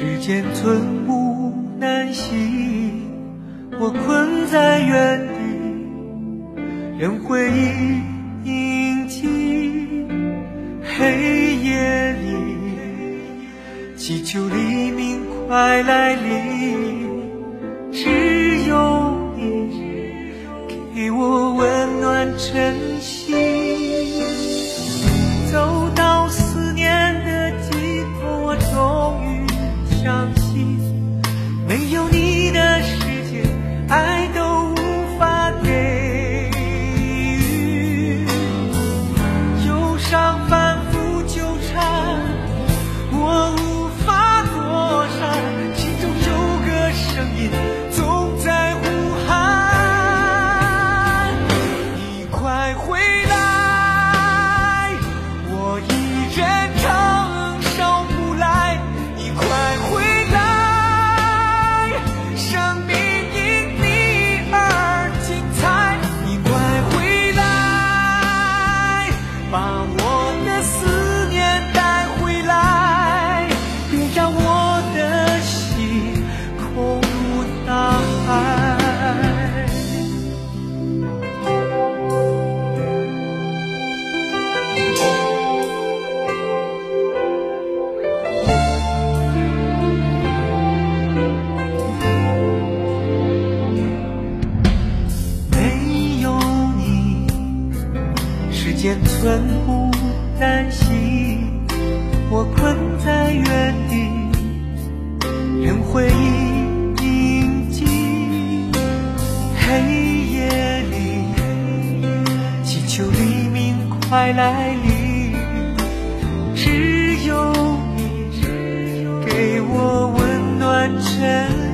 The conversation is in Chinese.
世间寸步难行我困在原地任回忆凝集黑夜里祈求黎明快来临只有你给我温暖晨曦也寸步难行，我困在原地，任回忆铭记。黑夜里，祈求黎明快来临，只有你给我温暖真。